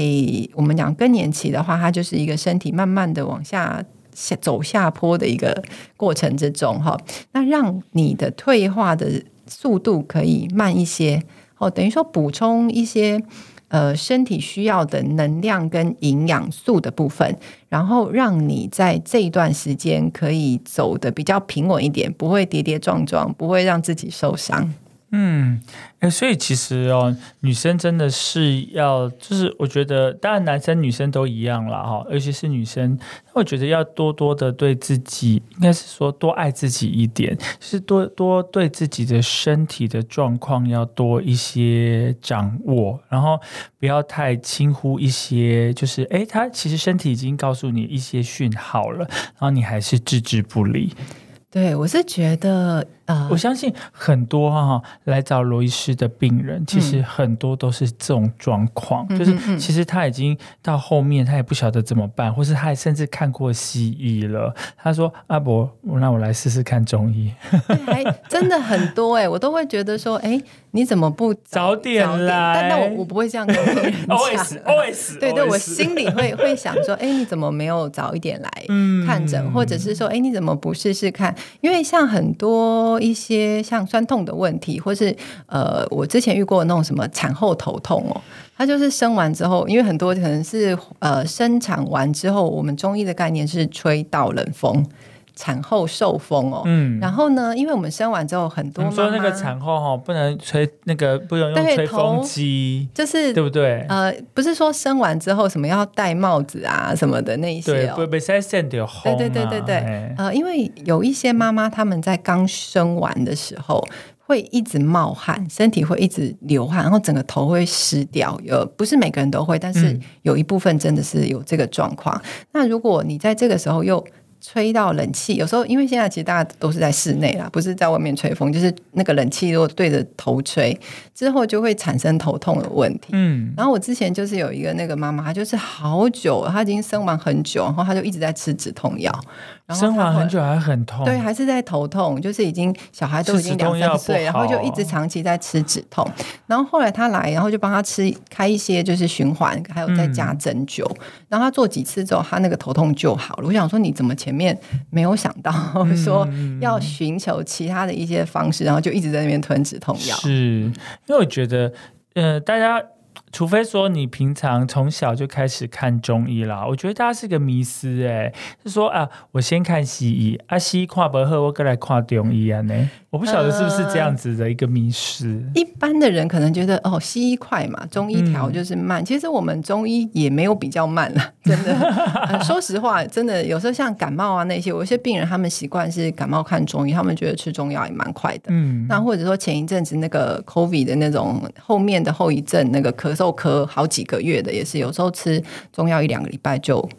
我们讲更年期的话，它就是一个身体慢慢的往下下走下坡的一个过程之中哈。那让你的退化的速度可以慢一些哦，等于说补充一些。呃，身体需要的能量跟营养素的部分，然后让你在这一段时间可以走的比较平稳一点，不会跌跌撞撞，不会让自己受伤。嗯，哎，所以其实哦，女生真的是要，就是我觉得，当然男生女生都一样了哈，尤其是女生，我觉得要多多的对自己，应该是说多爱自己一点，是多多对自己的身体的状况要多一些掌握，然后不要太轻忽一些，就是哎，他其实身体已经告诉你一些讯号了，然后你还是置之不理。对，我是觉得。我相信很多哈来找罗医师的病人，其实很多都是这种状况，就是其实他已经到后面，他也不晓得怎么办，或是他甚至看过西医了。他说：“阿伯，那我来试试看中医。”还真的很多哎，我都会觉得说：“哎，你怎么不早点来？”但但我我不会这样跟病人讲。always，对对，我心里会会想说：“哎，你怎么没有早一点来看诊？或者是说，哎，你怎么不试试看？因为像很多。”一些像酸痛的问题，或是呃，我之前遇过那种什么产后头痛哦，它就是生完之后，因为很多可能是呃生产完之后，我们中医的概念是吹到冷风。产后受风哦，嗯，然后呢，因为我们生完之后很多，说那个产后哈不能吹那个不能用吹风机，就是对不对？呃，不是说生完之后什么要戴帽子啊什么的那一些哦，不被晒晒掉对对对对对，呃，因为有一些妈妈他们在刚生完的时候会一直冒汗，身体会一直流汗，然后整个头会湿掉。有不是每个人都会，但是有一部分真的是有这个状况。那如果你在这个时候又吹到冷气，有时候因为现在其实大家都是在室内啦，不是在外面吹风，就是那个冷气如果对着头吹，之后就会产生头痛的问题。嗯，然后我之前就是有一个那个妈妈，她就是好久，她已经生完很久，然后她就一直在吃止痛药。生完很久还很痛，对，还是在头痛，就是已经小孩都已经两三岁，然后就一直长期在吃止痛。然后后来他来，然后就帮他吃开一些就是循环，还有再加针灸。然后他做几次之后，他那个头痛就好了。我想说，你怎么前面没有想到 说要寻求其他的一些方式，然后就一直在那边吞止痛药？是因为我觉得，呃，大家。除非说你平常从小就开始看中医啦，我觉得大家是个迷思哎，是说啊，我先看西医，啊西医看不好，我过来看中医啊呢。我不晓得是不是这样子的一个迷失。一般的人可能觉得哦，西医快嘛，中医调就是慢。其实我们中医也没有比较慢了，真的。说实话，真的有时候像感冒啊那些，有些病人他们习惯是感冒看中医，他们觉得吃中药也蛮快的。嗯。那或者说前一阵子那个 COVID 的那种后面的后遗症，那个咳嗽咳好几个月的，也是有时候吃中药一两个礼拜就。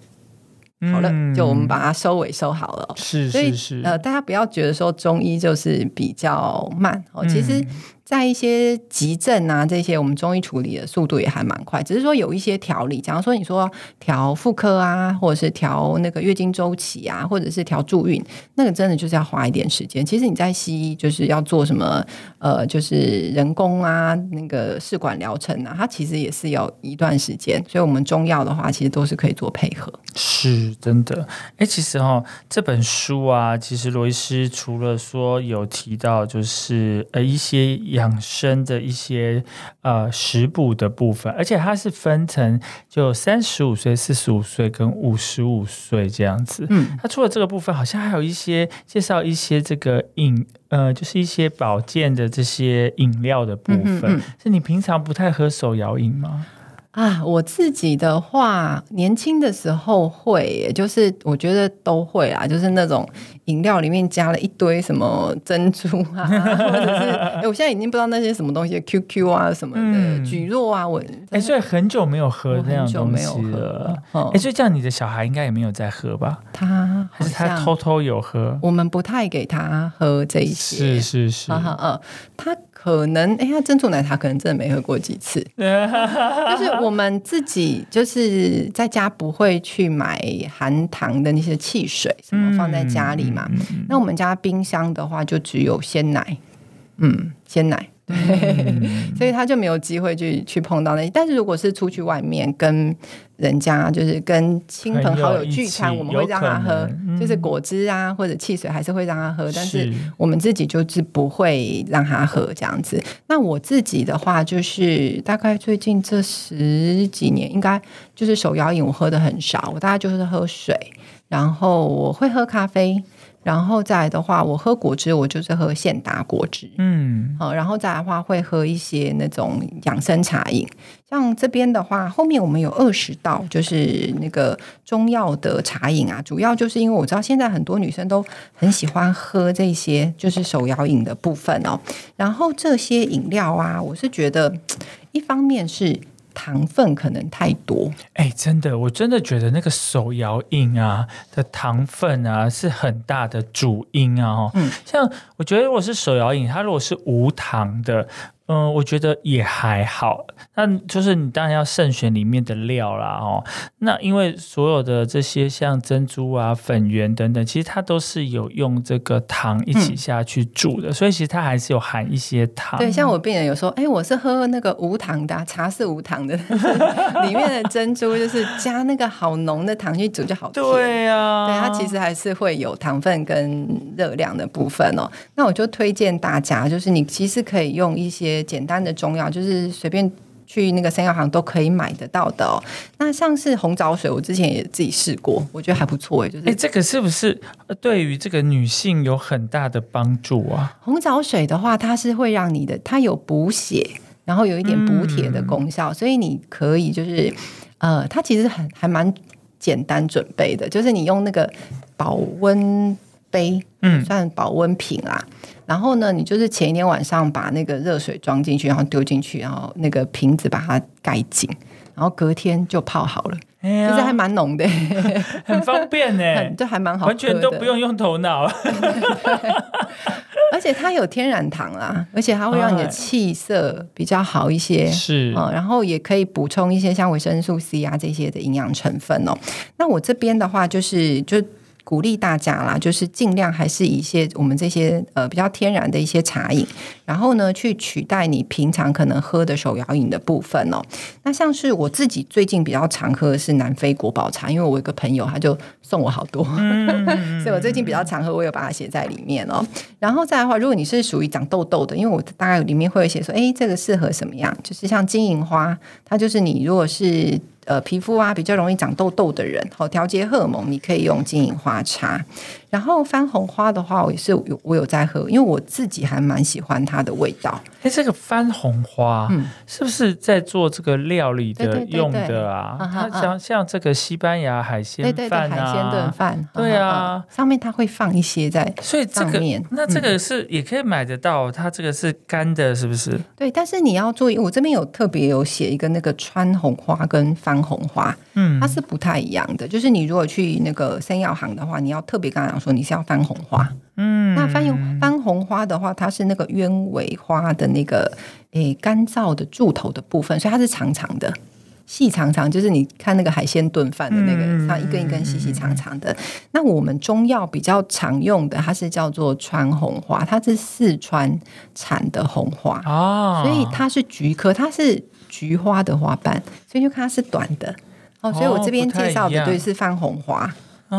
好了，就我们把它收尾收好了。是是是，呃，大家不要觉得说中医就是比较慢哦，其实。在一些急症啊，这些我们中医处理的速度也还蛮快，只是说有一些调理，假如说你说调妇科啊，或者是调那个月经周期啊，或者是调助孕，那个真的就是要花一点时间。其实你在西医就是要做什么，呃，就是人工啊，那个试管疗程啊，它其实也是有一段时间。所以我们中药的话，其实都是可以做配合。是真的，哎，其实哈，这本书啊，其实罗医师除了说有提到，就是呃一些。养生的一些呃食补的部分，而且它是分成就三十五岁、四十五岁跟五十五岁这样子。嗯，它除了这个部分，好像还有一些介绍一些这个饮呃，就是一些保健的这些饮料的部分。是你平常不太喝手摇饮吗？啊，我自己的话，年轻的时候会，就是我觉得都会啊，就是那种饮料里面加了一堆什么珍珠啊，或者是，哎，我现在已经不知道那些什么东西，QQ 啊什么的，菊若啊，我哎，所以很久没有喝那样东西了。哎，所以这样你的小孩应该也没有在喝吧？他还是他偷偷有喝？我们不太给他喝这些，是是是，嗯嗯，他。可能哎呀，珍珠奶茶可能真的没喝过几次，就是我们自己就是在家不会去买含糖的那些汽水什么放在家里嘛。那我们家冰箱的话就只有鲜奶，嗯，鲜奶。对，所以他就没有机会去去碰到那些。但是如果是出去外面跟人家，就是跟亲朋好友聚餐，我们会让他喝，就是果汁啊或者汽水，还是会让他喝。但是我们自己就是不会让他喝这样子。那我自己的话，就是大概最近这十几年，应该就是手摇饮，我喝的很少，我大概就是喝水，然后我会喝咖啡。然后再来的话，我喝果汁，我就是喝现打果汁，嗯，好，然后再来的话会喝一些那种养生茶饮，像这边的话，后面我们有二十道，就是那个中药的茶饮啊，主要就是因为我知道现在很多女生都很喜欢喝这些，就是手摇饮的部分哦。然后这些饮料啊，我是觉得一方面是。糖分可能太多，哎，真的，我真的觉得那个手摇饮啊的糖分啊是很大的主因啊。嗯，像我觉得如果是手摇饮，它如果是无糖的。嗯，我觉得也还好，那就是你当然要慎选里面的料啦，哦。那因为所有的这些像珍珠啊、粉圆等等，其实它都是有用这个糖一起下去煮的，所以其实它还是有含一些糖。对，像我病人有说，哎，我是喝那个无糖的茶，是无糖的，里面的珍珠就是加那个好浓的糖去煮就好。对呀，对它其实还是会有糖分跟热量的部分哦。那我就推荐大家，就是你其实可以用一些。简单的中药就是随便去那个三药行都可以买得到的哦。那像是红枣水，我之前也自己试过，我觉得还不错哎。就是哎，这个是不是对于这个女性有很大的帮助啊？红枣水的话，它是会让你的，它有补血，然后有一点补铁的功效，所以你可以就是呃，它其实很还蛮简单准备的，就是你用那个保温杯，嗯，算保温瓶啦。然后呢，你就是前一天晚上把那个热水装进去，然后丢进去，然后那个瓶子把它盖紧，然后隔天就泡好了。其实还蛮浓的，很方便呢，这还蛮好，完全都不用用头脑。而且它有天然糖啦，而且它会让你的气色比较好一些。是啊，然后也可以补充一些像维生素 C 啊这些的营养成分哦。那我这边的话，就是就。鼓励大家啦，就是尽量还是一些我们这些呃比较天然的一些茶饮，然后呢去取代你平常可能喝的手摇饮的部分哦。那像是我自己最近比较常喝的是南非国宝茶，因为我有个朋友他就送我好多，所以我最近比较常喝，我有把它写在里面哦。然后再的话，如果你是属于长痘痘的，因为我大概里面会有写说，哎，这个适合什么样？就是像金银花，它就是你如果是。呃，皮肤啊比较容易长痘痘的人，好调节荷尔蒙，你可以用金银花茶。然后番红花的话，我也是有我有在喝，因为我自己还蛮喜欢它的味道。哎，这个番红花，嗯，是不是在做这个料理的用的啊？它像像这个西班牙海鲜饭啊，海鲜炖饭，对啊，上面它会放一些在，所以这个那这个是也可以买得到，它这个是干的，是不是？对，但是你要注意，我这边有特别有写一个那个川红花跟番红花，嗯，它是不太一样的。就是你如果去那个生药行的话，你要特别跟他讲。说你是要番红花，嗯，那番红番红花的话，它是那个鸢尾花的那个诶干燥的柱头的部分，所以它是长长的、细长长，就是你看那个海鲜炖饭的那个，它一根一根细细长长的。那我们中药比较常用的，它是叫做川红花，它是四川产的红花哦，所以它是菊科，它是菊花的花瓣，所以就看它是短的哦。所以我这边介绍的对是番红花。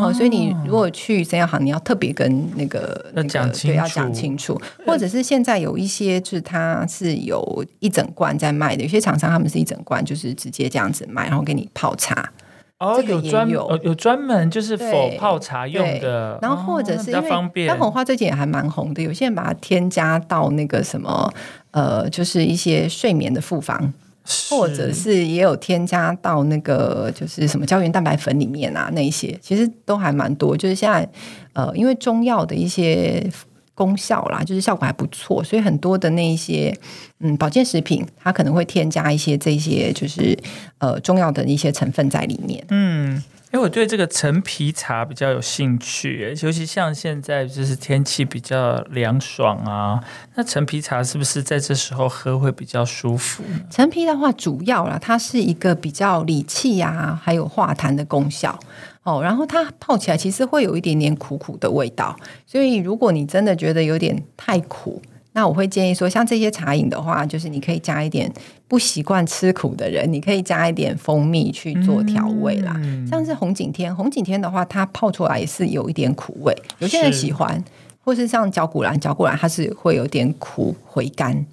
哦，所以你如果去生药行，你要特别跟那个那个对要讲清楚，或者是现在有一些就是它是有一整罐在卖的，有些厂商他们是一整罐就是直接这样子卖，然后给你泡茶。哦，有专有。有专门就是否泡茶用的，然后或者是因为番红花最近也还蛮红的，有些人把它添加到那个什么呃，就是一些睡眠的复方。或者是也有添加到那个就是什么胶原蛋白粉里面啊，那一些其实都还蛮多。就是现在呃，因为中药的一些功效啦，就是效果还不错，所以很多的那一些嗯保健食品，它可能会添加一些这些就是呃中药的一些成分在里面。嗯。因为我对这个陈皮茶比较有兴趣，尤其像现在就是天气比较凉爽啊，那陈皮茶是不是在这时候喝会比较舒服？陈皮的话，主要啦，它是一个比较理气啊，还有化痰的功效哦。然后它泡起来其实会有一点点苦苦的味道，所以如果你真的觉得有点太苦。那我会建议说，像这些茶饮的话，就是你可以加一点不习惯吃苦的人，你可以加一点蜂蜜去做调味啦。像是红景天，红景天的话，它泡出来也是有一点苦味，有些人喜欢，或是像角古兰，角古兰它是会有点苦回甘。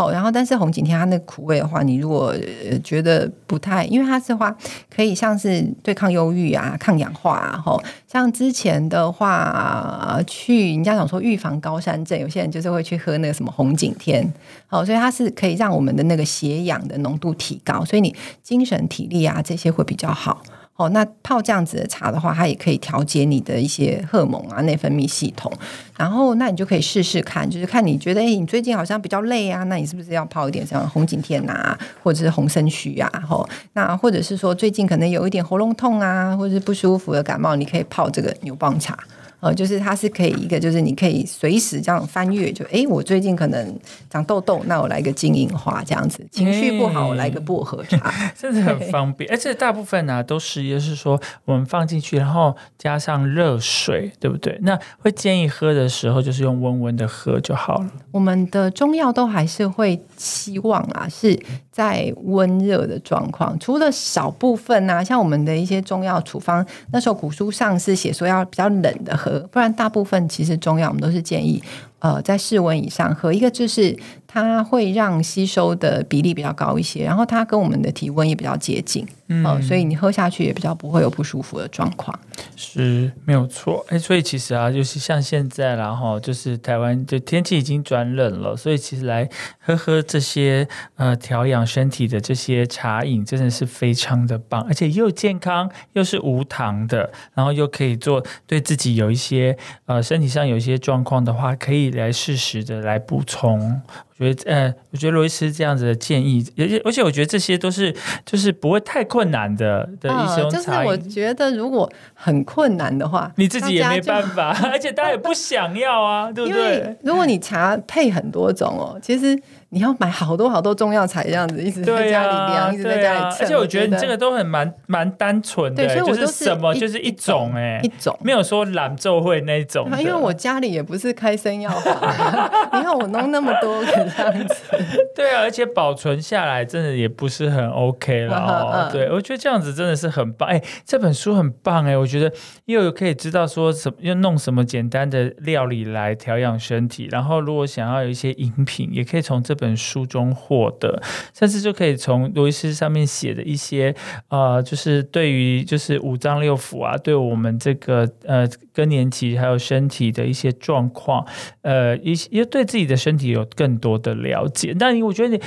好，然后但是红景天它那个苦味的话，你如果觉得不太，因为它是话可以像是对抗忧郁啊、抗氧化啊，吼，像之前的话去人家讲说预防高山症，有些人就是会去喝那个什么红景天，好，所以它是可以让我们的那个血氧的浓度提高，所以你精神体力啊这些会比较好。哦，那泡这样子的茶的话，它也可以调节你的一些荷尔蒙啊、内分泌系统。然后，那你就可以试试看，就是看你觉得，哎，你最近好像比较累啊，那你是不是要泡一点像红景天呐，或者是红参须啊？吼，那或者是说最近可能有一点喉咙痛啊，或者是不舒服的感冒，你可以泡这个牛蒡茶。呃，就是它是可以一个，就是你可以随时这样翻阅，就哎，我最近可能长痘痘，那我来个金银花这样子；情绪不好，我来个薄荷茶，真的很方便。而且大部分呢都是，就是说我们放进去，然后加上热水，对不对？那会建议喝的时候，就是用温温的喝就好了。我们的中药都还是会希望啊，是在温热的状况，除了少部分啊，像我们的一些中药处方，那时候古书上是写说要比较冷的喝。呃不然，大部分其实中药我们都是建议，呃，在室温以上喝。一个就是它会让吸收的比例比较高一些，然后它跟我们的体温也比较接近，嗯，所以你喝下去也比较不会有不舒服的状况。是没有错，哎，所以其实啊，就是像现在，然后就是台湾就天气已经转冷了，所以其实来喝喝这些呃调养身体的这些茶饮，真的是非常的棒，而且又健康，又是无糖的，然后又可以做对自己有一些呃身体上有一些状况的话，可以来适时的来补充。觉得呃，我觉得罗伊斯这样子的建议，而且而且我觉得这些都是就是不会太困难的的一些就是我觉得如果很困难的话，你自己也没办法，而且大家也不想要啊，对不对？如果你茶配很多种哦，其实。你要买好多好多中药材，这样子一直在家里量，一直在家里而且我觉得你这个都很蛮蛮单纯的，就是什么就是一种哎，一种没有说懒奏会那种。因为我家里也不是开生药房，你看我弄那么多这样子。对啊，而且保存下来真的也不是很 OK 了哦。对，我觉得这样子真的是很棒。哎，这本书很棒哎，我觉得又有可以知道说什么要弄什么简单的料理来调养身体，然后如果想要有一些饮品，也可以从这。本书中获得，甚至就可以从罗伊斯上面写的一些，呃，就是对于就是五脏六腑啊，对我们这个呃更年期还有身体的一些状况，呃，一些对自己的身体有更多的了解。但我觉得你。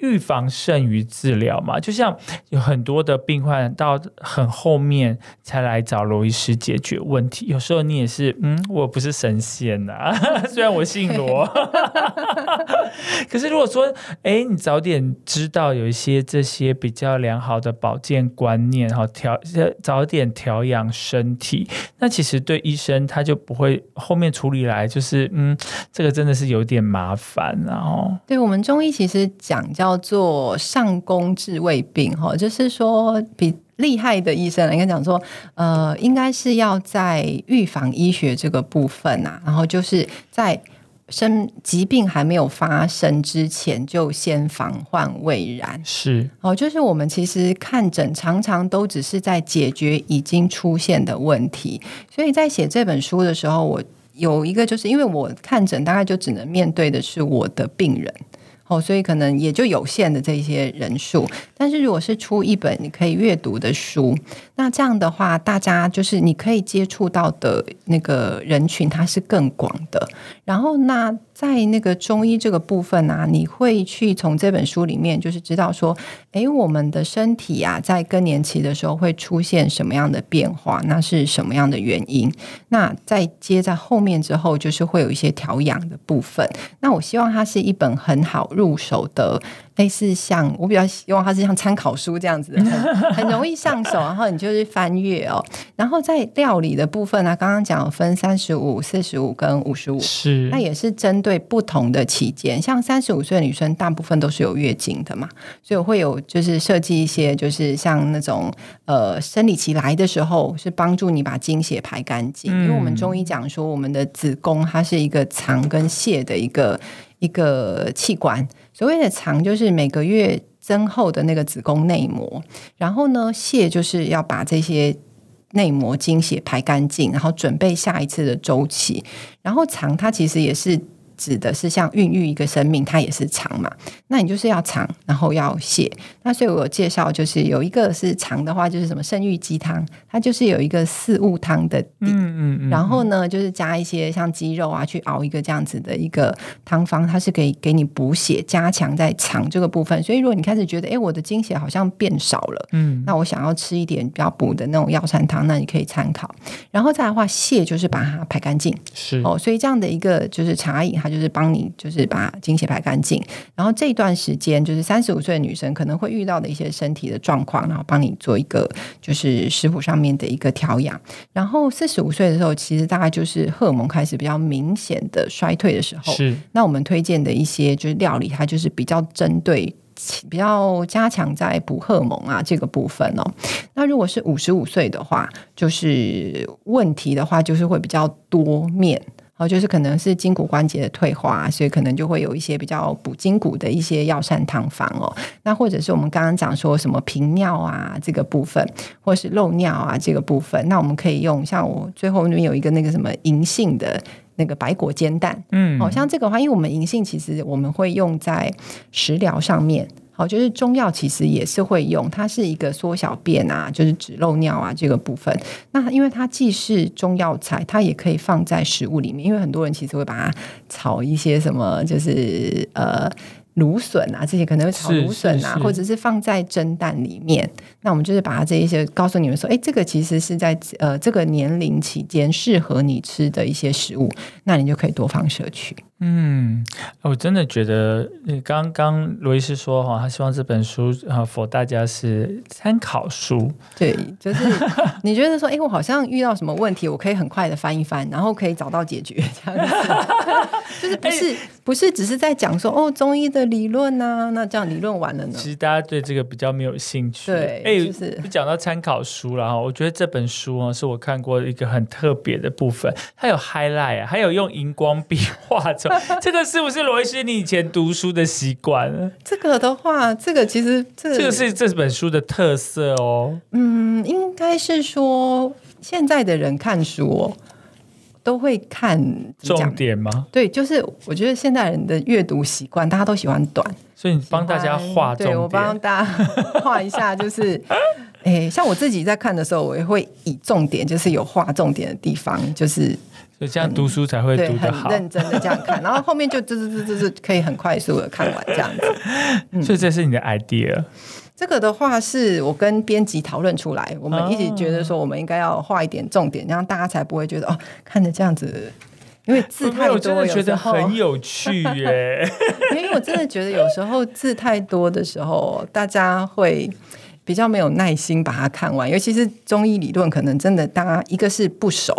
预防胜于治疗嘛，就像有很多的病患到很后面才来找罗医师解决问题。有时候你也是，嗯，我不是神仙呐，虽然我姓罗，可是如果说，哎，你早点知道有一些这些比较良好的保健观念，哈，调早点调养身体，那其实对医生他就不会后面处理来就是，嗯，这个真的是有点麻烦，然后，对我们中医其实讲叫。叫做上工治未病，哈，就是说比厉害的医生应该讲说，呃，应该是要在预防医学这个部分啊，然后就是在生疾病还没有发生之前，就先防患未然。是哦，就是我们其实看诊常常都只是在解决已经出现的问题，所以在写这本书的时候，我有一个就是因为我看诊大概就只能面对的是我的病人。哦，所以可能也就有限的这些人数，但是如果是出一本你可以阅读的书，那这样的话，大家就是你可以接触到的那个人群，它是更广的。然后那在那个中医这个部分啊，你会去从这本书里面就是知道说，哎，我们的身体啊，在更年期的时候会出现什么样的变化？那是什么样的原因？那在接在后面之后，就是会有一些调养的部分。那我希望它是一本很好入手的。类似像我比较希望它是像参考书这样子，的很容易上手，然后你就是翻阅哦。然后在料理的部分呢，刚刚讲分三十五、四十五跟五十五，是那也是针对不同的期间。像三十五岁的女生，大部分都是有月经的嘛，所以我会有就是设计一些，就是像那种呃生理期来的时候，是帮助你把经血排干净。因为我们中医讲说，我们的子宫它是一个藏跟泄的一个一个器官。所谓的藏就是每个月增厚的那个子宫内膜，然后呢，泄就是要把这些内膜精血排干净，然后准备下一次的周期，然后藏它其实也是。指的是像孕育一个生命，它也是长嘛？那你就是要长，然后要泻。那所以我介绍就是有一个是长的话，就是什么生育鸡汤，它就是有一个四物汤的底，嗯嗯然后呢，就是加一些像鸡肉啊，去熬一个这样子的一个汤方，它是可以给你补血、加强在肠这个部分。所以如果你开始觉得，哎，我的精血好像变少了，嗯，那我想要吃一点比较补的那种药膳汤，那你可以参考。然后再的话，泻就是把它排干净，是哦。所以这样的一个就是茶饮。就是帮你，就是把经血排干净。然后这段时间，就是三十五岁的女生可能会遇到的一些身体的状况，然后帮你做一个就是食谱上面的一个调养。然后四十五岁的时候，其实大概就是荷尔蒙开始比较明显的衰退的时候。是。那我们推荐的一些就是料理，它就是比较针对、比较加强在补荷尔蒙啊这个部分哦。那如果是五十五岁的话，就是问题的话，就是会比较多面。哦，就是可能是筋骨关节的退化，所以可能就会有一些比较补筋骨的一些药膳汤方哦。那或者是我们刚刚讲说什么频尿啊这个部分，或是漏尿啊这个部分，那我们可以用像我最后那边有一个那个什么银杏的那个白果煎蛋，嗯，好像这个话，因为我们银杏其实我们会用在食疗上面。好，就是中药其实也是会用，它是一个缩小便啊，就是止漏尿啊这个部分。那因为它既是中药材，它也可以放在食物里面。因为很多人其实会把它炒一些什么，就是呃。芦笋啊，这些可能会炒芦笋啊，或者是放在蒸蛋里面。那我们就是把它这一些告诉你们说，哎，这个其实是在呃这个年龄期间适合你吃的一些食物，那你就可以多方摄取。嗯，我真的觉得，刚刚罗医师说哈，他希望这本书啊，for 大家是参考书。对，就是你觉得说，哎，我好像遇到什么问题，我可以很快的翻一翻，然后可以找到解决这样子。就是不是不是只是在讲说哦中医的理论呐？那这样理论完了呢？其实大家对这个比较没有兴趣。对，哎，就是讲到参考书了哈。我觉得这本书啊，是我看过一个很特别的部分，它有 highlight，还有用荧光笔画着。这个是不是罗伊斯你以前读书的习惯？这个的话，这个其实这这个是这本书的特色哦。嗯，应该是说现在的人看书都会看重点吗？对，就是我觉得现代人的阅读习惯，大家都喜欢短，所以你帮大家画重点，我帮大家画一下，就是 诶，像我自己在看的时候，我也会以重点，就是有画重点的地方，就是。就这样读书才会读得好，认真的这样看，然后后面就滋滋滋滋滋可以很快速的看完这样子。所以这是你的 idea。这个的话是我跟编辑讨论出来，我们一起觉得说我们应该要画一点重点，这样大家才不会觉得哦看着这样子，因为字太多，我真的觉得很有趣耶。因为我真的觉得有时候字太多的时候，大家会比较没有耐心把它看完，尤其是中医理论，可能真的大家一个是不熟。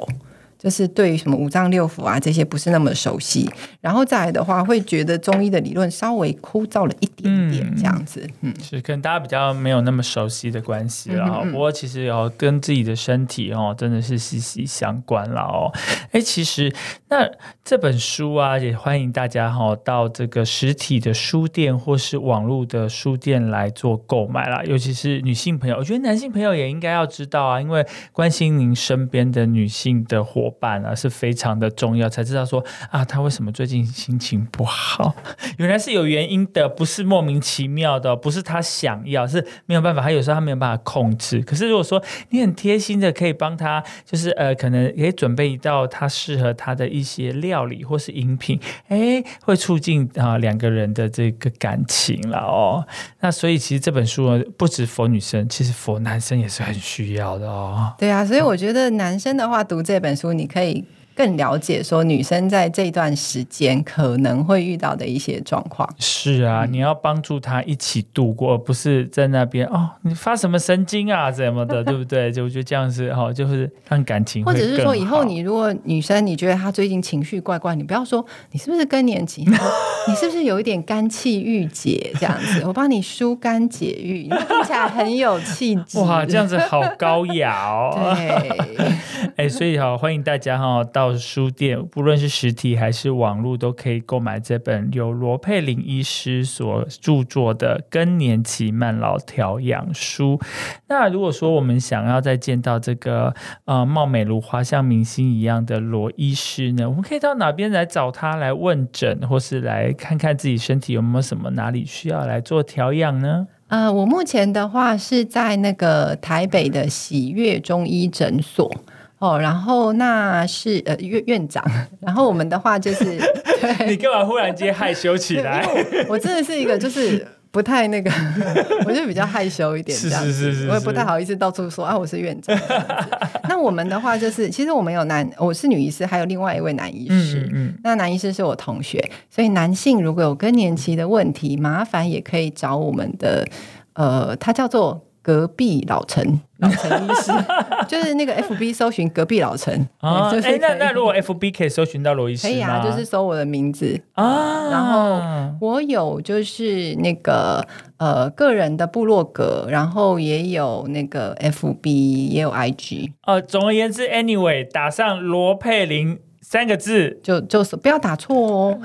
就是对于什么五脏六腑啊这些不是那么熟悉，然后再来的话，会觉得中医的理论稍微枯燥了一点点这样子。嗯，是可能大家比较没有那么熟悉的关系了。不过其实有跟自己的身体哦，真的是息息相关了哦。哎，其实那这本书啊，也欢迎大家哈到这个实体的书店或是网络的书店来做购买啦。尤其是女性朋友，我觉得男性朋友也应该要知道啊，因为关心您身边的女性的伙。伙伴啊，是非常的重要。才知道说啊，他为什么最近心情不好？原来是有原因的，不是莫名其妙的，不是他想要，是没有办法。他有时候他没有办法控制。可是如果说你很贴心的可以帮他，就是呃，可能可以准备一道他适合他的一些料理或是饮品，哎，会促进啊两个人的这个感情了哦。那所以其实这本书呢不止佛女生，其实佛男生也是很需要的哦。对啊，所以我觉得男生的话读这本书，你可以。更了解说女生在这段时间可能会遇到的一些状况。是啊，你要帮助她一起度过，而不是在那边哦，你发什么神经啊，怎么的，对不对？就我觉得这样子哈，就是让感情。或者是说，以后你如果女生你觉得她最近情绪怪怪，你不要说你是不是更年期，你是不是有一点肝气郁结这样子？我帮你疏肝解郁，你听起来很有气质。哇，这样子好高雅哦。对，哎，所以好欢迎大家哈到。书店，不论是实体还是网络，都可以购买这本由罗佩林医师所著作的《更年期慢老调养书》。那如果说我们想要再见到这个呃貌美如花、像明星一样的罗医师呢，我们可以到哪边来找他来问诊，或是来看看自己身体有没有什么哪里需要来做调养呢？呃，我目前的话是在那个台北的喜悦中医诊所。哦，然后那是呃院院长，然后我们的话就是，你干嘛忽然间害羞起来？我真的是一个就是不太那个，我就比较害羞一点，是是是是，我也不太好意思到处说啊，我是院长。那我们的话就是，其实我们有男，我是女医师，还有另外一位男医师。嗯嗯。那男医师是我同学，所以男性如果有更年期的问题，麻烦也可以找我们的，呃，他叫做。隔壁老陈，老陈医师，就是那个 F B 搜寻隔壁老陈啊。哎，那那如果 F B 可以搜寻到罗医师可以啊，就是搜我的名字啊。然后我有就是那个呃个人的部落格，然后也有那个 F B，也有 I G。呃，总而言之，Anyway，打上罗佩玲。三个字就就是不要打错哦，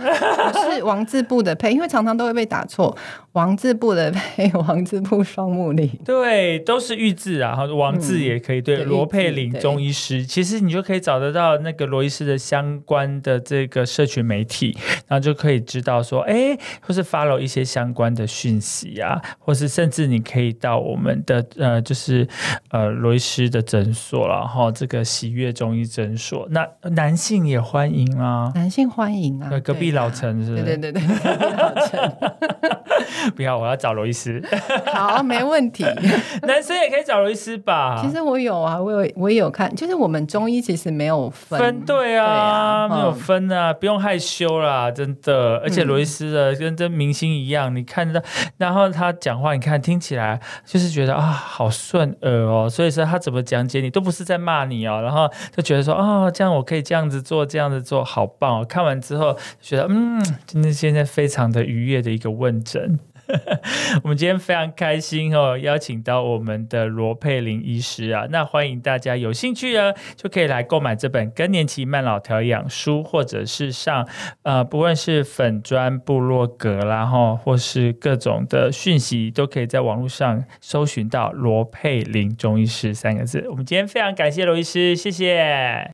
是王字部的配，因为常常都会被打错。王字部的配，王字部双木里，对，都是玉字啊，然后王字也可以。对，罗佩玲中医师，其实你就可以找得到那个罗医师的相关的这个社群媒体，然后就可以知道说，哎，或是 follow 一些相关的讯息啊，或是甚至你可以到我们的呃，就是呃罗医师的诊所，然后这个喜悦中医诊所，那男性也。也欢迎啊，男性欢迎啊，隔壁老陈是，对对对对，隔壁老陈，不要，我要找罗伊斯，好，没问题，男生也可以找罗伊斯吧？其实我有啊，我有我也有看，就是我们中医其实没有分，分对啊，没有分啊，不用害羞啦，真的，而且罗伊斯的跟真明星一样，你看到，然后他讲话，你看听起来就是觉得啊，好顺耳哦，所以说他怎么讲解你都不是在骂你哦，然后就觉得说啊，这样我可以这样子这样子做好棒哦！看完之后觉得，嗯，真的现在非常的愉悦的一个问诊。我们今天非常开心哦，邀请到我们的罗佩玲医师啊，那欢迎大家有兴趣呢，就可以来购买这本更年期慢老调养书，或者是上呃，不论是粉砖部落格啦哈，或是各种的讯息，都可以在网络上搜寻到罗佩玲中医师三个字。我们今天非常感谢罗医师，谢谢。